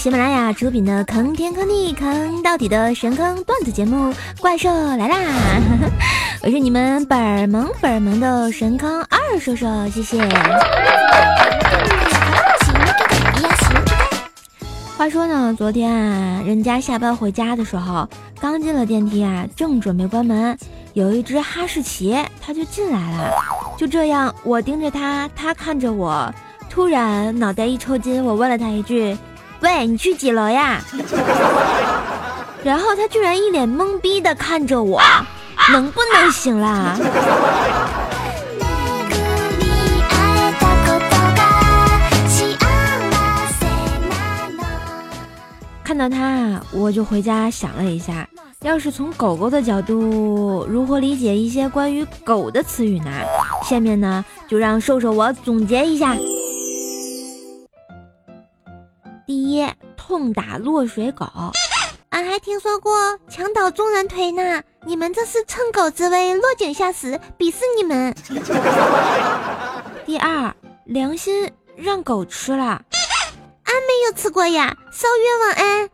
喜马拉雅出品的坑天坑地坑到底的神坑段子节目《怪兽来啦》，我是你们本萌本萌的神坑二叔叔，谢谢。话说呢，昨天啊，人家下班回家的时候，刚进了电梯啊，正准备关门，有一只哈士奇，它就进来了。就这样，我盯着它，它看着我。突然脑袋一抽筋，我问了他一句：“喂，你去几楼呀？” 然后他居然一脸懵逼的看着我，能不能行啦？看到他，我就回家想了一下，要是从狗狗的角度，如何理解一些关于狗的词语呢？下面呢，就让瘦瘦我总结一下。痛打落水狗，俺还听说过墙倒众人推呢。你们这是趁狗之危，落井下石，鄙视你们。第二，良心让狗吃了，俺没有吃过呀，烧冤枉案。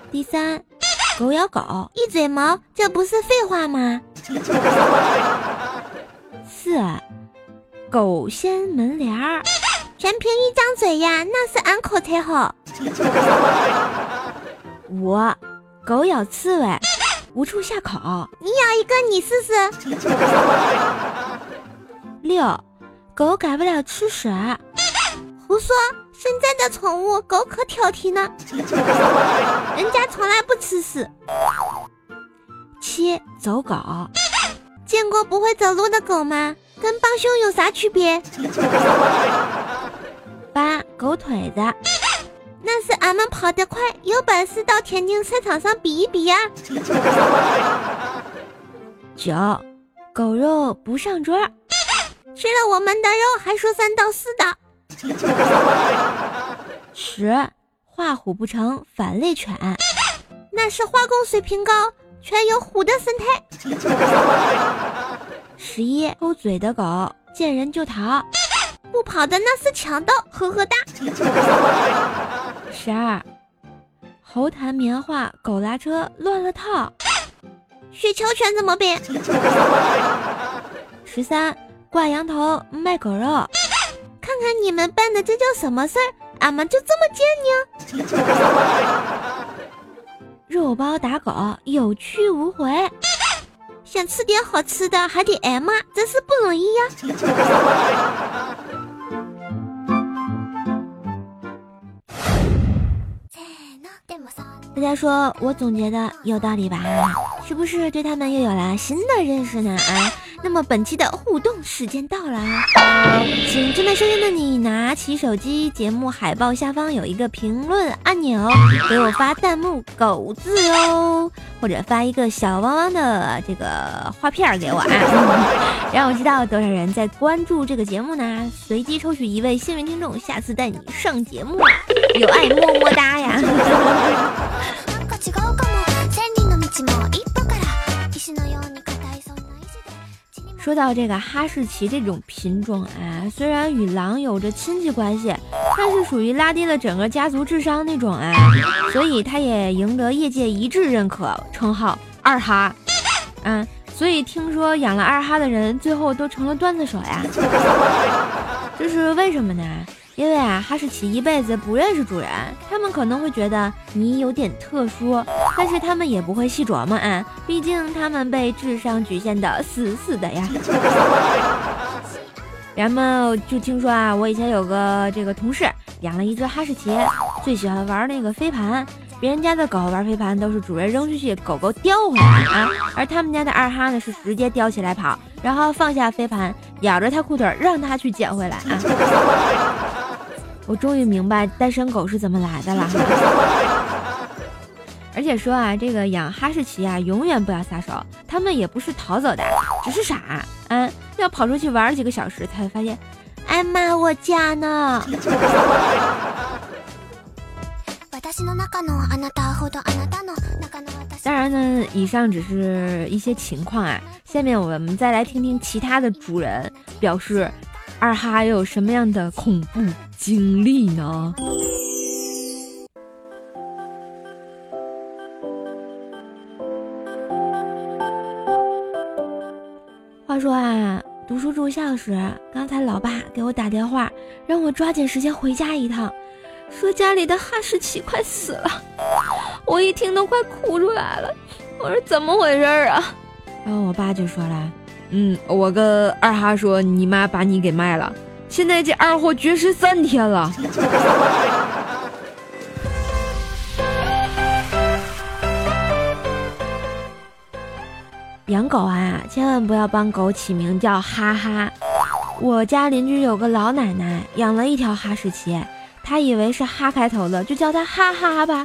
第三，狗咬狗，一嘴毛，这不是废话吗？四，狗掀门帘儿。全凭一张嘴呀，那是俺口才好。五，狗咬刺猬，无处下口。你咬一个，你试试。六，狗改不了吃屎。胡说，现在的宠物狗可挑剔呢，人家从来不吃屎。七，走狗。见过不会走路的狗吗？跟帮凶有啥区别？八狗腿子，那是俺们跑得快，有本事到田径赛场上比一比呀。九狗肉不上桌，吃了我们的肉还说三道四的。十画虎不成反类犬，那是画工水平高，却有虎的神态。十一偷嘴的狗见人就逃。不跑的那是强盗，呵呵哒。十二，猴弹棉花，狗拉车，乱了套。雪橇犬怎么变？十三，挂羊头卖狗肉。看看你们办的这叫什么事儿？俺们就这么贱呢。肉包打狗，有去无回。想吃点好吃的，还得挨骂，真是不容易呀。大家说我总结的有道理吧？是不是对他们又有了新的认识呢？啊，那么本期的互动时间到了，请正在收听的你拿起手机，节目海报下方有一个评论按钮，给我发弹幕“狗”字哟，或者发一个小汪汪的这个画片给我啊，让我知道多少人在关注这个节目呢？随机抽取一位幸运听众，下次带你上节目，有爱么么哒说到这个哈士奇这种品种啊，虽然与狼有着亲戚关系，但是属于拉低了整个家族智商那种啊，所以它也赢得业界一致认可称号“二哈”。嗯，所以听说养了二哈的人最后都成了段子手呀，这是为什么呢？因为啊，哈士奇一辈子不认识主人，他们可能会觉得你有点特殊，但是他们也不会细琢磨啊，毕竟他们被智商局限的死死的呀。然后就听说啊，我以前有个这个同事养了一只哈士奇，最喜欢玩那个飞盘，别人家的狗玩飞盘都是主人扔出去，狗狗叼回来啊，而他们家的二哈呢是直接叼起来跑，然后放下飞盘，咬着他裤腿让他去捡回来啊！我终于明白单身狗是怎么来的了。而且说啊，这个养哈士奇啊，永远不要撒手，它们也不是逃走的，只是傻，嗯，要跑出去玩几个小时才会发现，哎妈，我家呢。当然呢，以上只是一些情况啊。下面我们再来听听其他的主人表示，二哈有什么样的恐怖经历呢？话说啊，读书住校时，刚才老爸给我打电话，让我抓紧时间回家一趟。说家里的哈士奇快死了，我一听都快哭出来了。我说怎么回事啊？然后我爸就说了：“嗯，我跟二哈说，你妈把你给卖了，现在这二货绝食三天了。”养狗啊，千万不要帮狗起名叫哈哈。我家邻居有个老奶奶养了一条哈士奇。她以为是哈开头的，就叫它哈哈吧。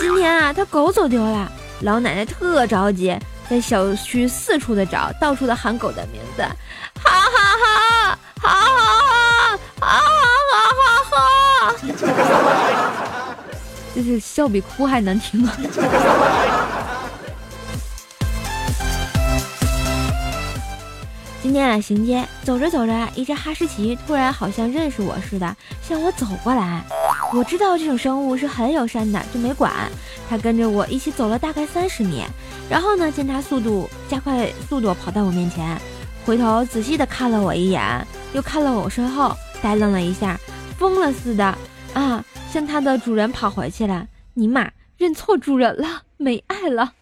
今天啊，他狗走丢了，老奶奶特着急，在小区四处的找，到处的喊狗的名字，哈哈哈，哈哈哈，哈哈哈哈哈，就是笑比哭还难听啊。今天啊，行街走着走着，一只哈士奇突然好像认识我似的，向我走过来。我知道这种生物是很友善的，就没管。它跟着我一起走了大概三十米，然后呢，见它速度加快速度跑到我面前，回头仔细的看了我一眼，又看了我身后，呆愣了一下，疯了似的啊，向它的主人跑回去了。尼玛，认错主人了，没爱了。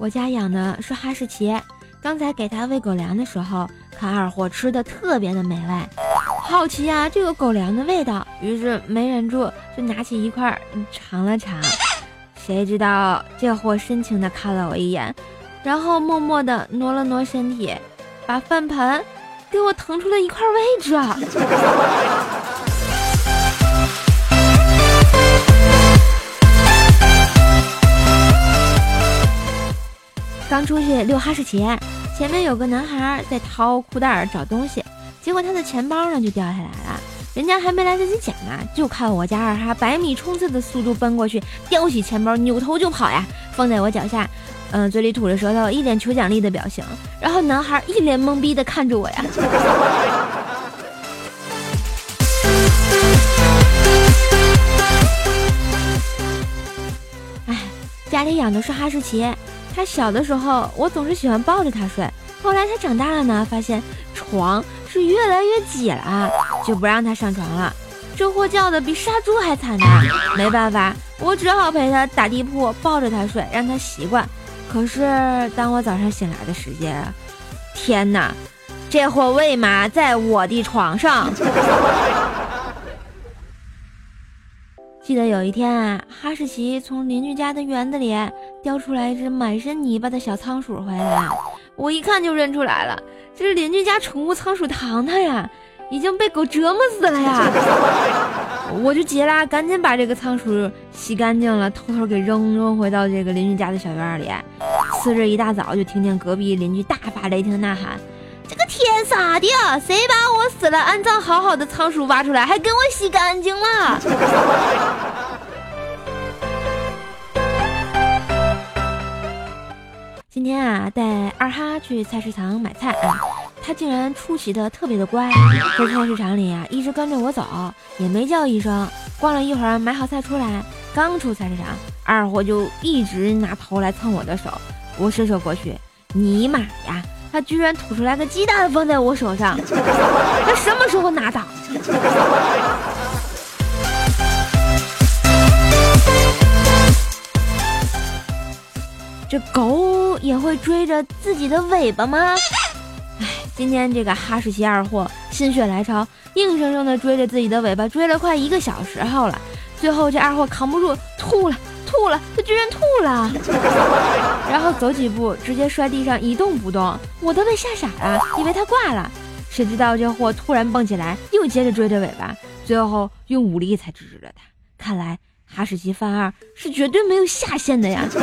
我家养的是哈士奇，刚才给它喂狗粮的时候，看二货吃的特别的美味，好奇呀这个狗粮的味道，于是没忍住就拿起一块尝了尝，谁知道这货深情的看了我一眼，然后默默的挪了挪身体，把饭盆给我腾出了一块位置。刚出去遛哈士奇，前面有个男孩在掏裤袋找东西，结果他的钱包呢就掉下来了，人家还没来得及捡呢，就看我家二哈百米冲刺的速度奔过去，叼起钱包扭头就跑呀，放在我脚下，嗯，嘴里吐着舌头，一脸求奖励的表情，然后男孩一脸懵逼的看着我呀。哎，家里养的是哈士奇。他小的时候，我总是喜欢抱着他睡。后来他长大了呢，发现床是越来越挤了，就不让他上床了。这货叫的比杀猪还惨呢。没办法，我只好陪他打地铺，抱着他睡，让他习惯。可是当我早上醒来的时间，天哪，这货为嘛在我的床上？记得有一天啊，哈士奇从邻居家的园子里叼出来一只满身泥巴的小仓鼠回来，我一看就认出来了，这是邻居家宠物仓鼠糖糖呀，已经被狗折磨死了呀！我就急了，赶紧把这个仓鼠洗干净了，偷偷给扔扔回到这个邻居家的小院里。次日一大早，就听见隔壁邻居大发雷霆呐喊。天杀的！谁把我死了安葬好好的仓鼠挖出来，还给我洗干净了？今天啊，带二哈去菜市场买菜，他竟然出奇的特别的乖，在菜市场里啊一直跟着我走，也没叫一声。逛了一会儿，买好菜出来，刚出菜市场，二货就一直拿头来蹭我的手，我伸手过去，尼玛呀！他居然吐出来个鸡蛋放在我手上，他什么时候拿的？这狗也会追着自己的尾巴吗？哎，今天这个哈士奇二货心血来潮，硬生生的追着自己的尾巴追了快一个小时后了，最后这二货扛不住吐了，吐了，他居然吐了，然后走几步直接摔地上一动不动，我都被吓傻了，以为他挂了，谁知道这货突然蹦起来，又接着追着尾巴，最后用武力才制止了他。看来哈士奇犯二是绝对没有下限的呀。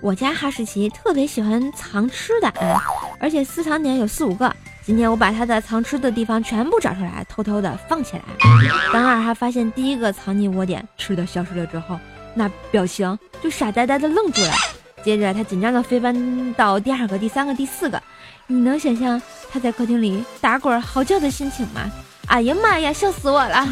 我家哈士奇特别喜欢藏吃的啊，而且私藏点有四五个。今天我把它的藏吃的地方全部找出来，偷偷的放起来。当二哈发现第一个藏匿窝点吃的消失了之后，那表情就傻呆呆的愣住了。接着他紧张的飞奔到第二个、第三个、第四个。你能想象他在客厅里打滚嚎叫的心情吗？哎呀妈呀，笑死我了！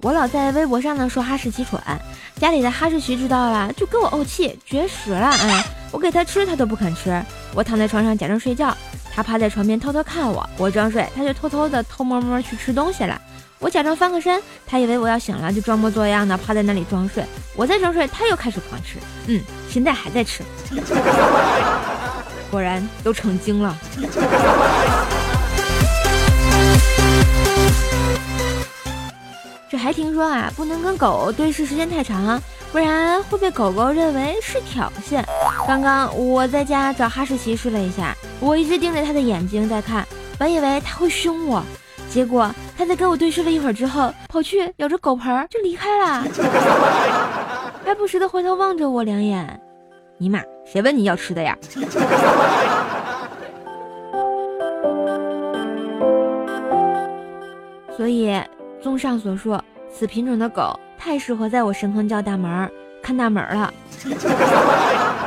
我老在微博上呢说哈士奇蠢，家里的哈士奇知道了就跟我怄气绝食了。哎，我给它吃它都不肯吃。我躺在床上假装睡觉，它趴在床边偷偷看我。我装睡，它就偷偷的偷摸摸去吃东西了。我假装翻个身，它以为我要醒了，就装模作样的趴在那里装睡。我在装睡，它又开始狂吃。嗯，现在还在吃。果然都成精了。这还听说啊，不能跟狗对视时间太长，不然会被狗狗认为是挑衅。刚刚我在家找哈士奇试了一下，我一直盯着它的眼睛在看，本以为它会凶我，结果它在跟我对视了一会儿之后，跑去咬着狗盆就离开了，还不时的回头望着我两眼。尼玛，谁问你要吃的呀？所以。综上所述，此品种的狗太适合在我神坑叫大门看大门了。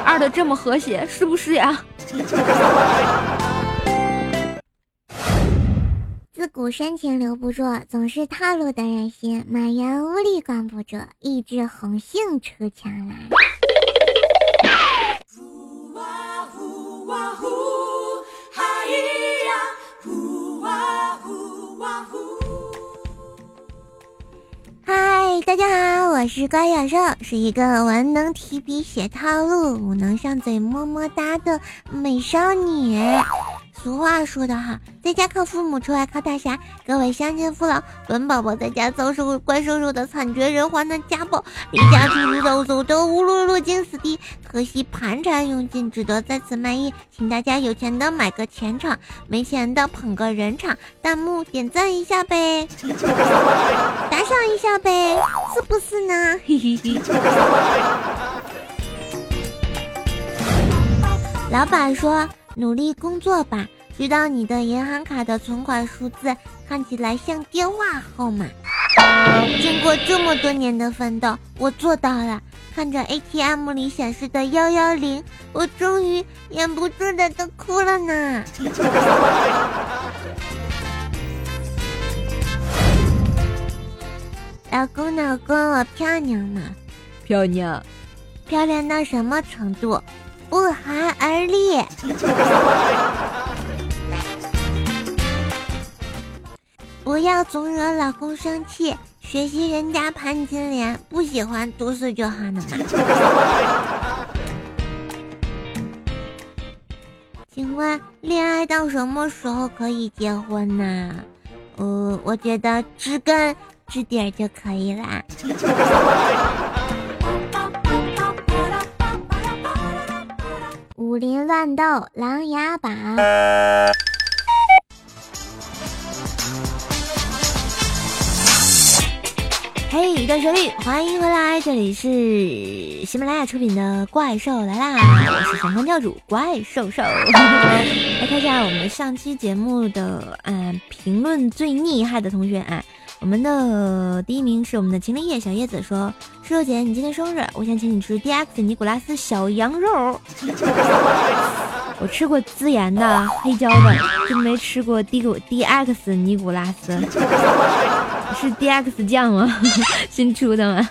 二的这么和谐，是不是呀？自古深情留不住，总是套路得人心。满园屋里关不住，一枝红杏出墙来。嗨大家好，我是乖小兽，是一个文能提笔写套路，武能上嘴么么哒的美少女。俗话说得好，在家靠父母，出外靠大侠。各位乡亲父老，本宝宝在家遭受怪兽兽的惨绝人寰的家暴，离家出走，走得无路落进死地。可惜盘缠用尽，只得在此卖艺。请大家有钱的买个钱场，没钱的捧个人场。弹幕点赞一下呗，打赏一下呗，是不是呢？嘿嘿嘿。老板说。努力工作吧，直到你的银行卡的存款数字看起来像电话号码。经过这么多年的奋斗，我做到了。看着 ATM 里显示的幺幺零，我终于忍不住的都哭了呢。老公，老公，我漂亮吗？漂亮，漂亮到什么程度？不寒而栗，不要总惹老公生气。学习人家潘金莲，不喜欢毒死就好了嘛。请问恋爱到什么时候可以结婚呢？呃，我觉得知根知底就可以啦。武林乱斗，琅琊榜。嘿，段旋律，欢迎回来，这里是喜马拉雅出品的《怪兽来啦》，我是神坑教主怪兽兽。来看一下我们上期节目的嗯评论最厉害的同学啊。我们的第一名是我们的秦林叶小叶子说：“叔叔姐，你今天生日，我想请你吃 D X 尼古拉斯小羊肉。我吃过孜然的、黑椒的，就没吃过 D D X 尼古拉斯。是 D X 酱吗？新出的吗？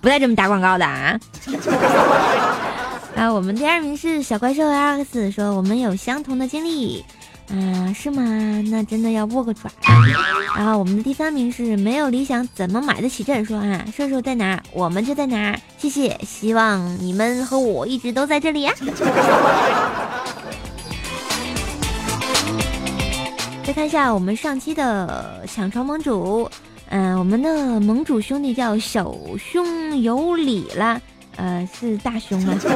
不带这么打广告的啊！啊，我们第二名是小怪兽 X 说：我们有相同的经历。”啊，是吗？那真的要握个爪。然后我们的第三名是没有理想怎么买得起朕？说啊，射手在哪，我们就在哪。谢谢，希望你们和我一直都在这里呀。再看一下我们上期的抢床盟主，嗯，我们的盟主兄弟叫小兄有礼啦。呃，是大胸吗？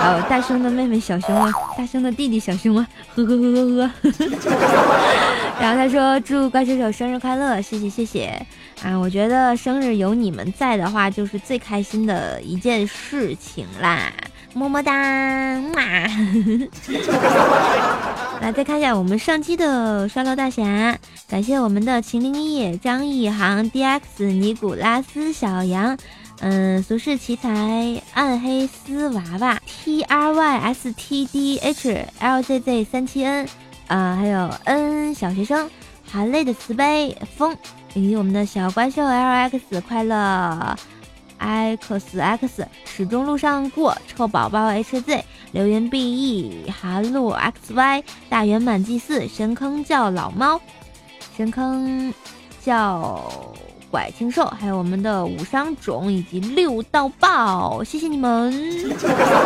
哦，大胸的妹妹小胸啊，大胸的弟弟小胸啊，呵呵呵呵呵。然后他说祝怪兽手生日快乐，谢谢谢谢啊！我觉得生日有你们在的话，就是最开心的一件事情啦，么么哒！来再看一下我们上期的刷楼大侠，感谢我们的秦灵一、张一航、DX、尼古拉斯、小杨。嗯，俗世奇才，暗黑丝娃娃，T R Y S T D H L Z Z 三七 N，啊，还有 N 小学生，含泪的慈悲风，以及我们的小怪兽 L X 快乐，X X 始终路上过，臭宝宝 H Z 留言 B E 寒露 X Y 大圆满祭祀神坑叫老猫，神坑叫。拐青兽，还有我们的五伤种以及六道爆，谢谢你们，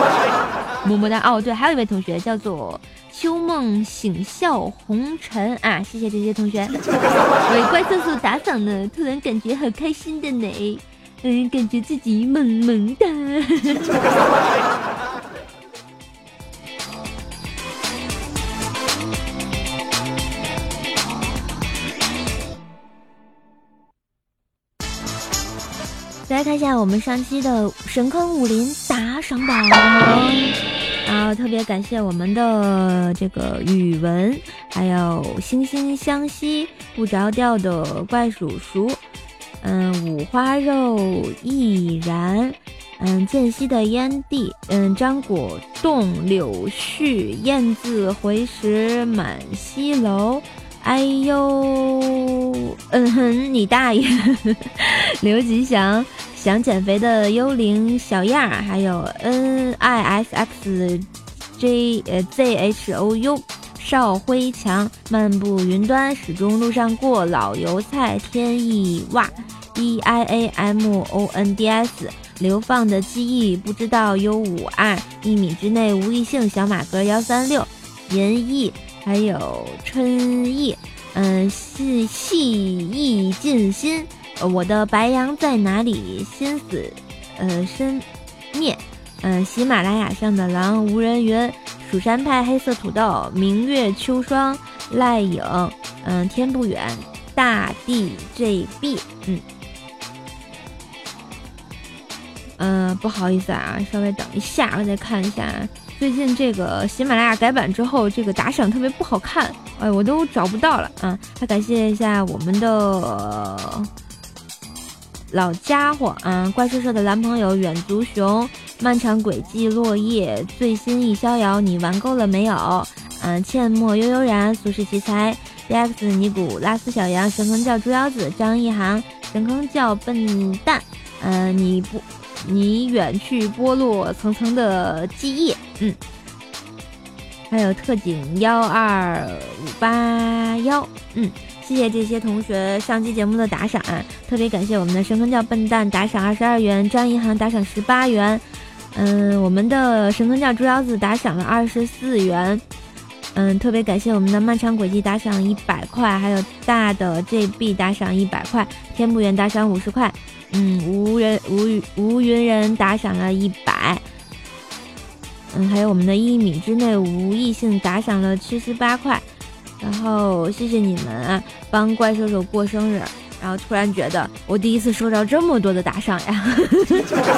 么么哒哦。对，还有一位同学叫做秋梦醒笑红尘啊，谢谢这些同学为怪兽兽打赏呢，突然感觉好开心的呢，嗯，感觉自己萌萌的。看一下我们上期的神坑武林打赏榜，然后特别感谢我们的这个语文，还有惺惺相惜不着调的怪叔叔，嗯，五花肉亦然，嗯，间隙的烟蒂，嗯，张果冻柳絮，燕子回时满西楼，哎呦，嗯哼，你大爷，刘吉祥。想减肥的幽灵小样儿，还有 N I S X J 呃 Z H O U 邵辉强，漫步云端，始终路上过，老油菜天意袜 E I A M O N D S 流放的记忆，不知道 U 五二一米之内无异性，小马哥幺三六银翼，还有春意，嗯细细意尽心。我的白羊在哪里？心死，呃，深灭。嗯，喜马拉雅上的狼无人云，蜀山派黑色土豆，明月秋霜，赖影，嗯，天不远，大地 JB，嗯，嗯，不好意思啊，稍微等一下，我再看一下。最近这个喜马拉雅改版之后，这个打赏特别不好看，哎，我都找不到了啊。还感谢一下我们的。老家伙，嗯，怪兽兽的男朋友远足熊，漫长轨迹落叶，最新一逍遥，你玩够了没有？嗯，阡陌悠悠然，俗世奇才，DX 尼古拉斯小羊，神坑叫猪腰子，张一航，神坑叫笨蛋，嗯，你不，你远去剥落层层的记忆，嗯，还有特警幺二五八幺，嗯。谢谢这些同学上期节目的打赏，特别感谢我们的神坑教笨蛋打赏二十二元，张银行打赏十八元，嗯，我们的神坑教猪腰子打赏了二十四元，嗯，特别感谢我们的漫长轨迹打赏一百块，还有大的 JB 打赏一百块，天不圆打赏五十块，嗯，无人无无云人打赏了一百，嗯，还有我们的一米之内无异性打赏了七十八块。然后谢谢你们啊，帮怪兽兽过生日。然后突然觉得我第一次收到这么多的打赏呀，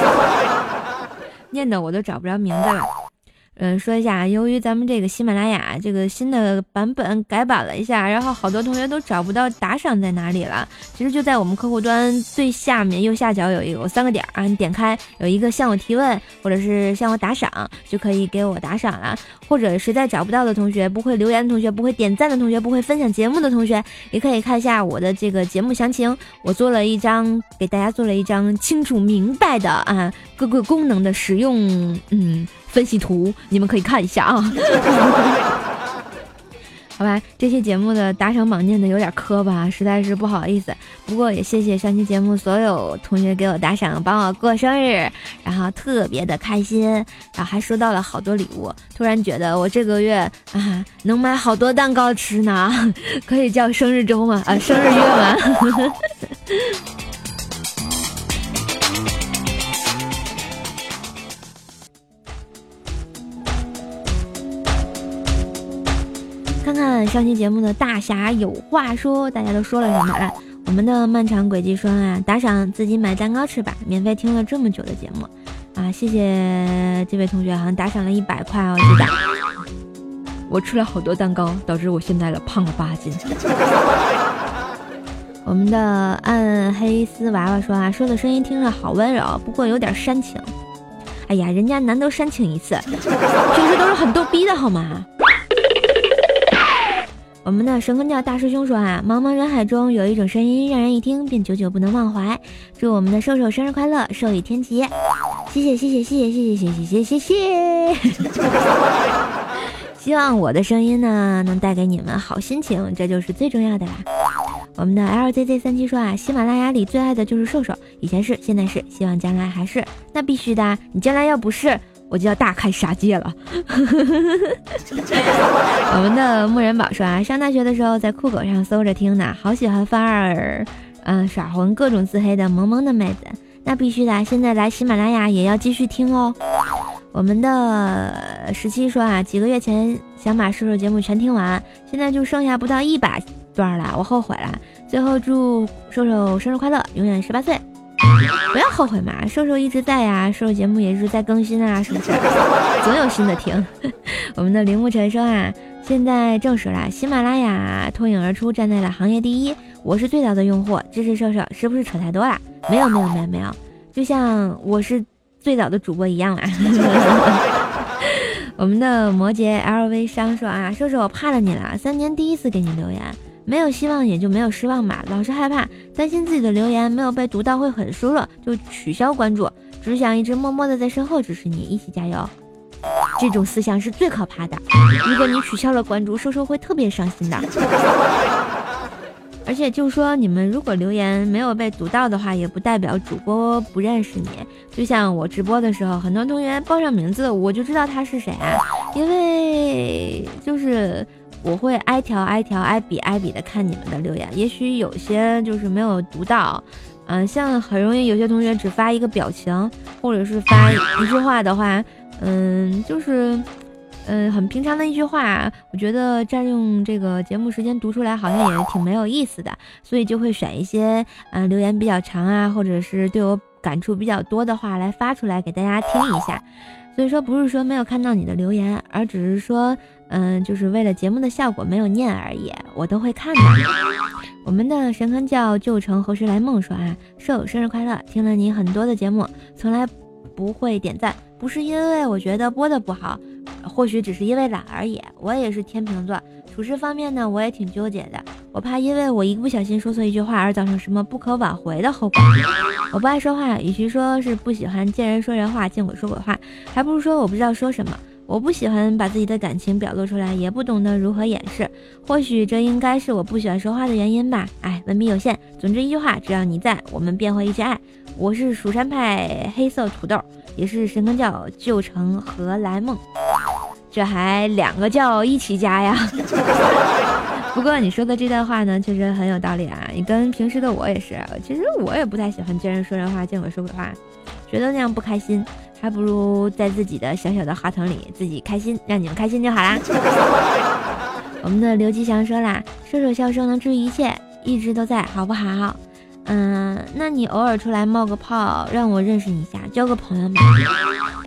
念的我都找不着名字了。嗯，说一下，由于咱们这个喜马拉雅这个新的版本改版了一下，然后好多同学都找不到打赏在哪里了。其实就在我们客户端最下面右下角有一有三个点啊，你点开有一个向我提问，或者是向我打赏，就可以给我打赏了。或者实在找不到的同学，不会留言的同学，不会点赞的同学，不会分享节目的同学，也可以看一下我的这个节目详情。我做了一张给大家做了一张清楚明白的啊各个功能的使用，嗯。分析图，你们可以看一下啊。好吧，这期节目的打赏榜念的有点磕巴，实在是不好意思。不过也谢谢上期节目所有同学给我打赏，帮我过生日，然后特别的开心，然后还收到了好多礼物。突然觉得我这个月啊能买好多蛋糕吃呢，可以叫生日周吗？啊，生日月吗？看看上期节目的大侠有话说，大家都说了什么？来，我们的漫长轨迹说啊，打赏自己买蛋糕吃吧，免费听了这么久的节目啊，谢谢这位同学，好像打赏了一百块，我记得。我吃了好多蛋糕，导致我现在了胖了八斤。我们的暗黑丝娃娃说啊，说的声音听着好温柔，不过有点煽情。哎呀，人家难得煽情一次，平时都是很逗逼的好吗？我们的神坑教大师兄说啊，茫茫人海中有一种声音，让人一听便久久不能忘怀。祝我们的瘦瘦生日快乐，寿与天齐！谢谢谢谢谢谢谢谢谢谢谢谢。希望我的声音呢，能带给你们好心情，这就是最重要的啦。我们的 LZZ 三七说啊，喜马拉雅里最爱的就是瘦瘦，以前是，现在是，希望将来还是。那必须的，你将来要不是。我就要大开杀戒了。我们的木人宝说啊，上大学的时候在酷狗上搜着听呢，好喜欢范儿，嗯，耍混各种自黑的萌萌的妹子。那必须的，现在来喜马拉雅也要继续听哦。我们的十七说啊，几个月前想把瘦瘦节目全听完，现在就剩下不到一百段了，我后悔了。最后祝瘦瘦生日快乐，永远十八岁。不要后悔嘛，瘦瘦一直在呀，瘦瘦节目也一直在更新啊，是不是？总有新的听。我们的铃木晨说啊，现在证实了，喜马拉雅脱颖而出，站在了行业第一。我是最早的用户，支持瘦瘦，是不是扯太多了？没有没有没有没有，就像我是最早的主播一样嘛。我们的摩羯 LV 商说啊，瘦瘦我怕了你了，三年第一次给你留言。没有希望也就没有失望嘛，老是害怕，担心自己的留言没有被读到会很失落，就取消关注，只想一直默默的在身后支持你，一起加油。这种思想是最可怕的，如果你取消了关注，瘦瘦会特别伤心的。而且就说你们如果留言没有被读到的话，也不代表主播不认识你。就像我直播的时候，很多同学报上名字，我就知道他是谁啊，因为就是。我会挨条挨条挨笔挨笔的看你们的留言，也许有些就是没有读到，嗯，像很容易有些同学只发一个表情，或者是发一句话的话，嗯，就是，嗯，很平常的一句话，我觉得占用这个节目时间读出来好像也挺没有意思的，所以就会选一些嗯留言比较长啊，或者是对我感触比较多的话来发出来给大家听一下。所以说不是说没有看到你的留言，而只是说。嗯，就是为了节目的效果没有念而已，我都会看的。我们的神坑叫旧城何时来梦说啊，舍友生日快乐！听了你很多的节目，从来不会点赞，不是因为我觉得播的不好，或许只是因为懒而已。我也是天秤座，处事方面呢，我也挺纠结的。我怕因为我一个不小心说错一句话而造成什么不可挽回的后果。我不爱说话，与其说是不喜欢见人说人话，见鬼说鬼话，还不如说我不知道说什么。我不喜欢把自己的感情表露出来，也不懂得如何掩饰。或许这应该是我不喜欢说话的原因吧。哎，文笔有限。总之一句话，只要你在，我们便会一直爱。我是蜀山派黑色土豆，也是神坑教旧城何来梦。这还两个教一起加呀？不过你说的这段话呢，确实很有道理啊。你跟平时的我也是，其实我也不太喜欢见人说人话，见鬼说鬼话，觉得那样不开心。还不如在自己的小小的话筒里自己开心，让你们开心就好啦。我们的刘吉祥说啦：“射手笑声能治愈一切，一直都在，好不好？”嗯，那你偶尔出来冒个泡，让我认识你一下，交个朋友嘛。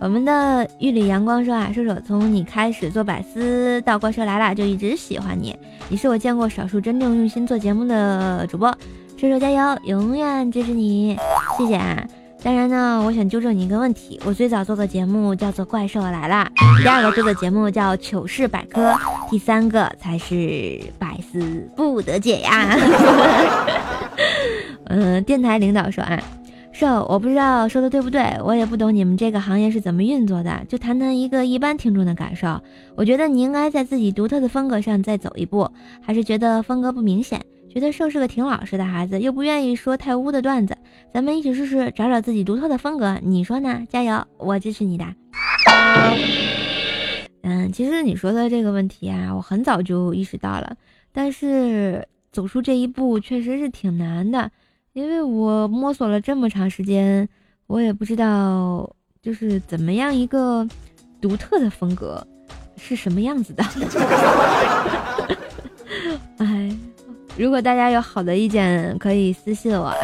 我们的玉里阳光说啊：“射手从你开始做百思到怪兽来了，就一直喜欢你，你是我见过少数真正用心做节目的主播。射手加油，永远支持你，谢谢啊。”当然呢，我想纠正你一个问题。我最早做的节目叫做《怪兽来了》，第二个做的节目叫《糗事百科》，第三个才是百思不得解呀。嗯，电台领导说啊，瘦，我不知道说的对不对，我也不懂你们这个行业是怎么运作的，就谈谈一个一般听众的感受。我觉得你应该在自己独特的风格上再走一步，还是觉得风格不明显，觉得瘦是个挺老实的孩子，又不愿意说太污的段子。咱们一起试试，找找自己独特的风格，你说呢？加油，我支持你的。嗯，其实你说的这个问题啊，我很早就意识到了，但是走出这一步确实是挺难的。因为我摸索了这么长时间，我也不知道就是怎么样一个独特的风格是什么样子的。如果大家有好的意见，可以私信我啊，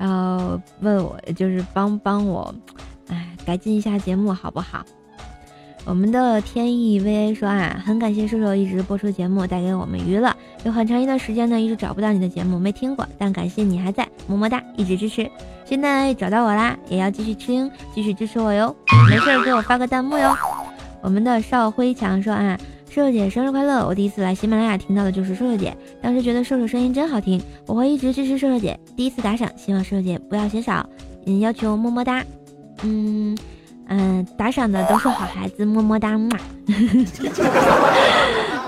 然后问我，就是帮帮我，哎，改进一下节目好不好？我们的天意 VA 说啊，很感谢瘦瘦一直播出节目，带给我们娱乐。有很长一段时间呢，一直找不到你的节目，没听过，但感谢你还在，么么哒，一直支持。现在找到我啦，也要继续听，继续支持我哟。没事给我发个弹幕哟。我们的邵辉强说啊，瘦瘦姐生日快乐！我第一次来喜马拉雅听到的就是瘦瘦姐，当时觉得瘦瘦声音真好听，我会一直支持瘦瘦姐。第一次打赏，希望瘦瘦姐不要嫌少，嗯，要求么么哒，嗯。嗯，打赏的都是好孩子，么么哒嘛。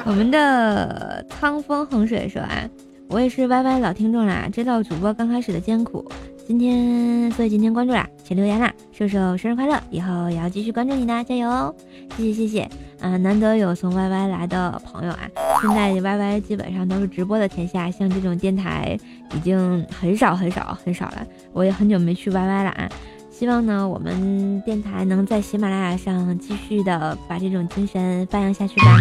我们的苍风横水说啊，我也是 Y Y 老听众啦，知道主播刚开始的艰苦，今天所以今天关注啦，请留言啦，瘦瘦生日快乐，以后也要继续关注你呢，加油哦，谢谢谢谢，嗯，难得有从 Y Y 来的朋友啊，现在 Y Y 基本上都是直播的天下，像这种电台已经很少很少很少了，我也很久没去 Y Y 了啊。希望呢，我们电台能在喜马拉雅上继续的把这种精神发扬下去吧。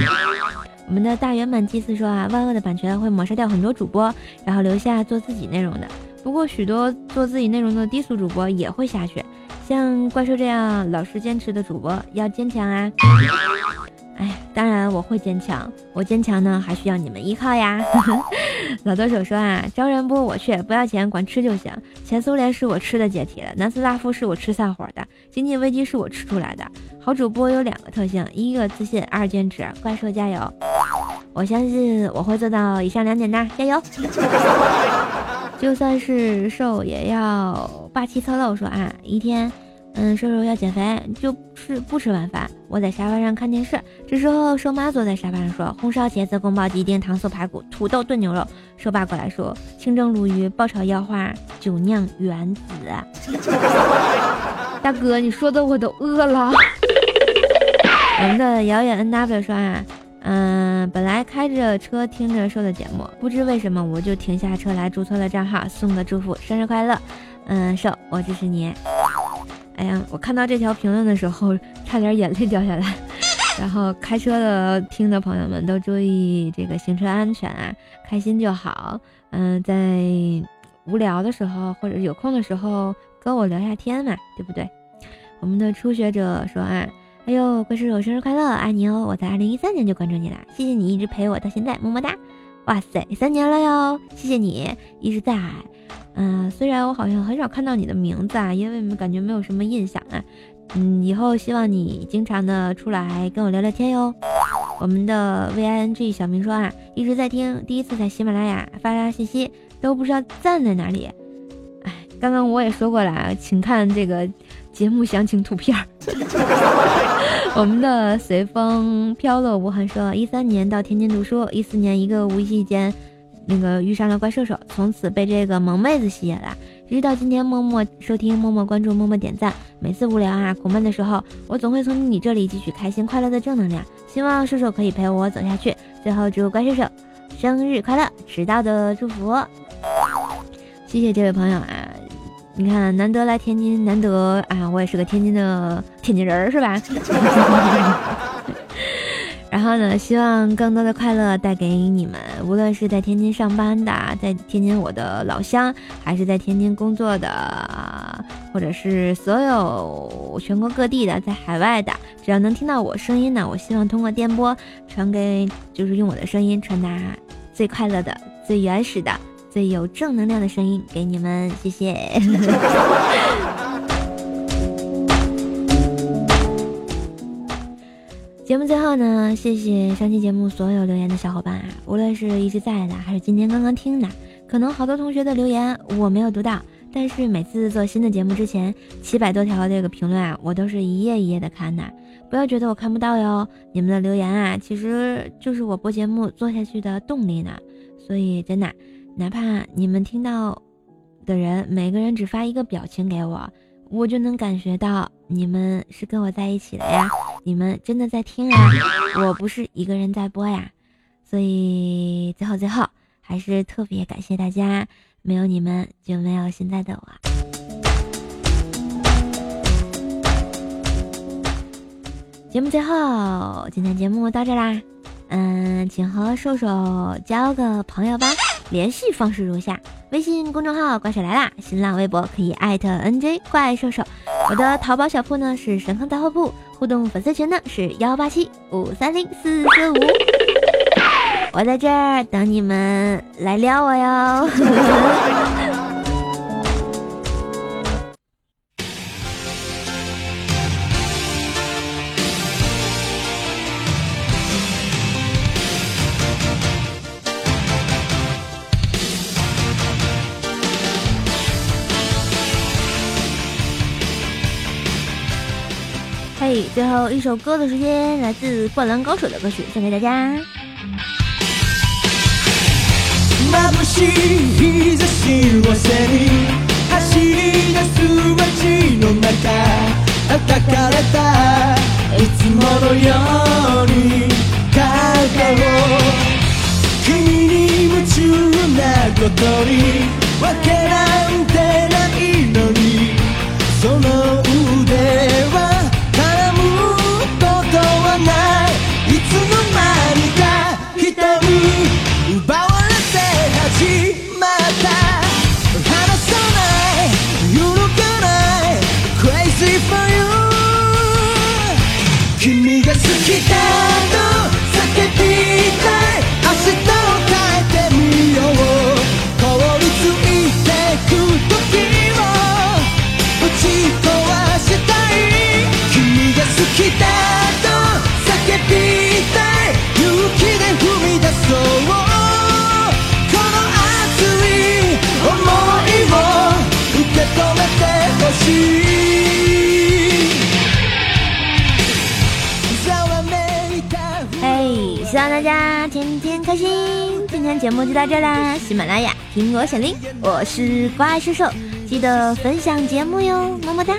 我们的大圆满祭祀说啊，万恶的版权会抹杀掉很多主播，然后留下做自己内容的。不过许多做自己内容的低俗主播也会下去，像怪兽这样老实坚持的主播要坚强啊。哎，当然我会坚强，我坚强呢还需要你们依靠呀。老多手说啊，招人不我去，不要钱，管吃就行。前苏联是我吃的解体了，南斯拉夫是我吃散伙的，经济危机是我吃出来的。好主播有两个特性，一个自信，二坚持。怪兽加油，我相信我会做到以上两点的，加油。就算是瘦也要霸气侧漏说啊，一天。嗯，瘦瘦要减肥，就吃不吃晚饭。我在沙发上看电视，这时候瘦妈坐在沙发上说：“红烧茄子、宫保鸡丁、糖醋排骨、土豆炖牛肉。”瘦爸过来说：“清蒸鲈鱼、爆炒腰花、酒酿圆子。”大哥，你说的我都饿了。我们的遥远 N W 说啊，嗯，本来开着车听着瘦的节目，不知为什么我就停下车来注册了账号，送个祝福，生日快乐。嗯，瘦，我支持你。哎呀，我看到这条评论的时候，差点眼泪掉下来。然后开车的听的朋友们都注意这个行车安全啊，开心就好。嗯，在无聊的时候或者有空的时候跟我聊下天嘛，对不对？我们的初学者说啊，哎呦，怪叔叔生日快乐，爱你哦！我在二零一三年就关注你了，谢谢你一直陪我到现在，么么哒。哇塞，三年了哟，谢谢你一直在。嗯，虽然我好像很少看到你的名字啊，因为感觉没有什么印象啊。嗯，以后希望你经常的出来跟我聊聊天哟。我们的 V I N G 小明说啊，一直在听，第一次在喜马拉雅发发信息都不知道赞在哪里。哎，刚刚我也说过了，请看这个节目详情图片。我们的随风飘落无痕说，一三年到天津读书，一四年一个无意间。那个遇上了怪兽手，从此被这个萌妹子吸引了，直到今天默默收听、默默关注、默默点赞。每次无聊啊、苦闷的时候，我总会从你这里汲取开心快乐的正能量。希望兽兽可以陪我走下去。最后祝怪兽手生日快乐，迟到的祝福。谢谢这位朋友啊，你看难得来天津，难得啊，我也是个天津的天津人儿是吧？然后呢，希望更多的快乐带给你们，无论是在天津上班的，在天津我的老乡，还是在天津工作的，或者是所有全国各地的，在海外的，只要能听到我声音呢，我希望通过电波传给，就是用我的声音传达最快乐的、最原始的、最有正能量的声音给你们，谢谢。节目最后呢，谢谢上期节目所有留言的小伙伴啊，无论是一直在的，还是今天刚刚听的，可能好多同学的留言我没有读到，但是每次做新的节目之前，七百多条这个评论啊，我都是一页一页的看的。不要觉得我看不到哟，你们的留言啊，其实就是我播节目做下去的动力呢。所以真的，哪怕你们听到的人每个人只发一个表情给我，我就能感觉到你们是跟我在一起的呀，你们真的在听啊，我不是一个人在播呀。所以最后最后，还是特别感谢大家，没有你们就没有现在的我。节目最后，今天节目到这啦，嗯，请和瘦瘦交个朋友吧。联系方式如下：微信公众号“怪兽来啦”，新浪微博可以艾特 NJ 怪兽兽。我的淘宝小铺呢是神坑杂货铺，互动粉丝群呢是幺八七五三零四四五。我在这儿等你们来撩我哟。最后一首歌的时间，来自《灌篮高手》的歌曲，送给大家。希望大家天天开心。今天节目就到这啦，喜马拉雅苹果小铃，我是怪兽兽，记得分享节目哟，么么哒。